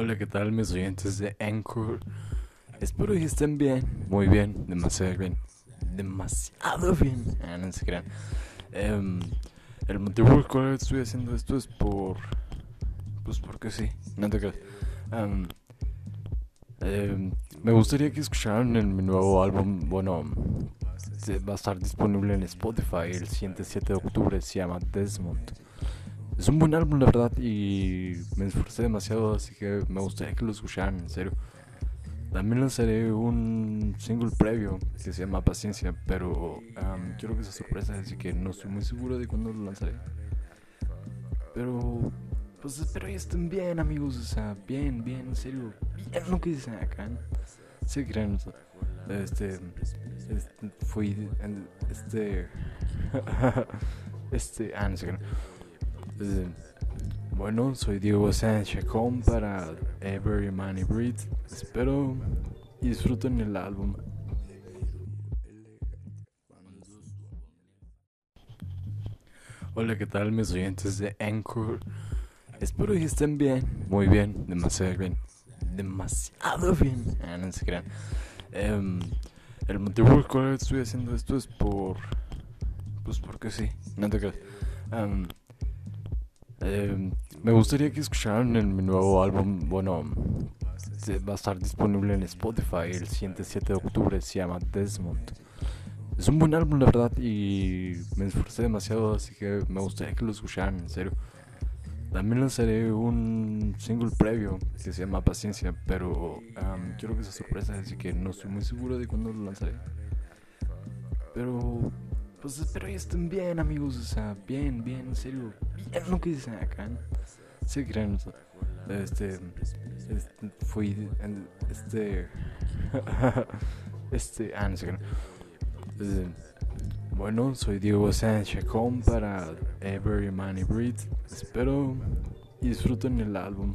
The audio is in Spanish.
Hola, ¿qué tal mis oyentes de Anchor? Espero que estén bien, muy bien, demasiado bien, demasiado bien. Ah, no se crean. Em, el motivo por el cual estoy haciendo esto es por. Pues porque sí, no te creas. Em, me gustaría que escucharan en mi nuevo álbum. Bueno, va a estar disponible en Spotify el siguiente 7 de octubre. Se llama Desmond. Es un buen álbum, la verdad, y me esforcé demasiado, así que me gustaría que lo escucharan, en serio. También lanzaré un single previo que se llama Paciencia, pero quiero que sea sorpresa, así que no estoy muy seguro de cuándo lo lanzaré. Pero, pues espero que estén bien, amigos, o sea, bien, bien, en serio, bien lo que dicen acá. Sí, creen, este, este, fui, este, este, ah, no sé qué. Bueno, soy Diego Sánchez con para Every Money Breed. Espero y disfruten el álbum. Hola, ¿qué tal mis oyentes de Anchor? Espero que estén bien, muy bien, demasiado bien, demasiado bien. Ah, no se crean. Em, el motivo por el cual estoy haciendo esto es por. Pues porque sí, no te creas. Em, eh, me gustaría que escucharan en mi nuevo álbum. Bueno, va a estar disponible en Spotify el siguiente 7 de octubre. Se llama Desmond. Es un buen álbum, la verdad, y me esforcé demasiado, así que me gustaría que lo escucharan, en serio. También lanzaré un single previo que se llama Paciencia, pero quiero que sea sorpresa, así que no estoy muy seguro de cuándo lo lanzaré. Pero pues espero que estén bien, amigos. O sea, bien, bien, en serio. Bien lo que dicen acá. Sí, creen. Este. este fui. Este. este. Ah, no sé qué. bueno, soy Diego Sánchez para Every Money Breed. Espero y disfruten el álbum.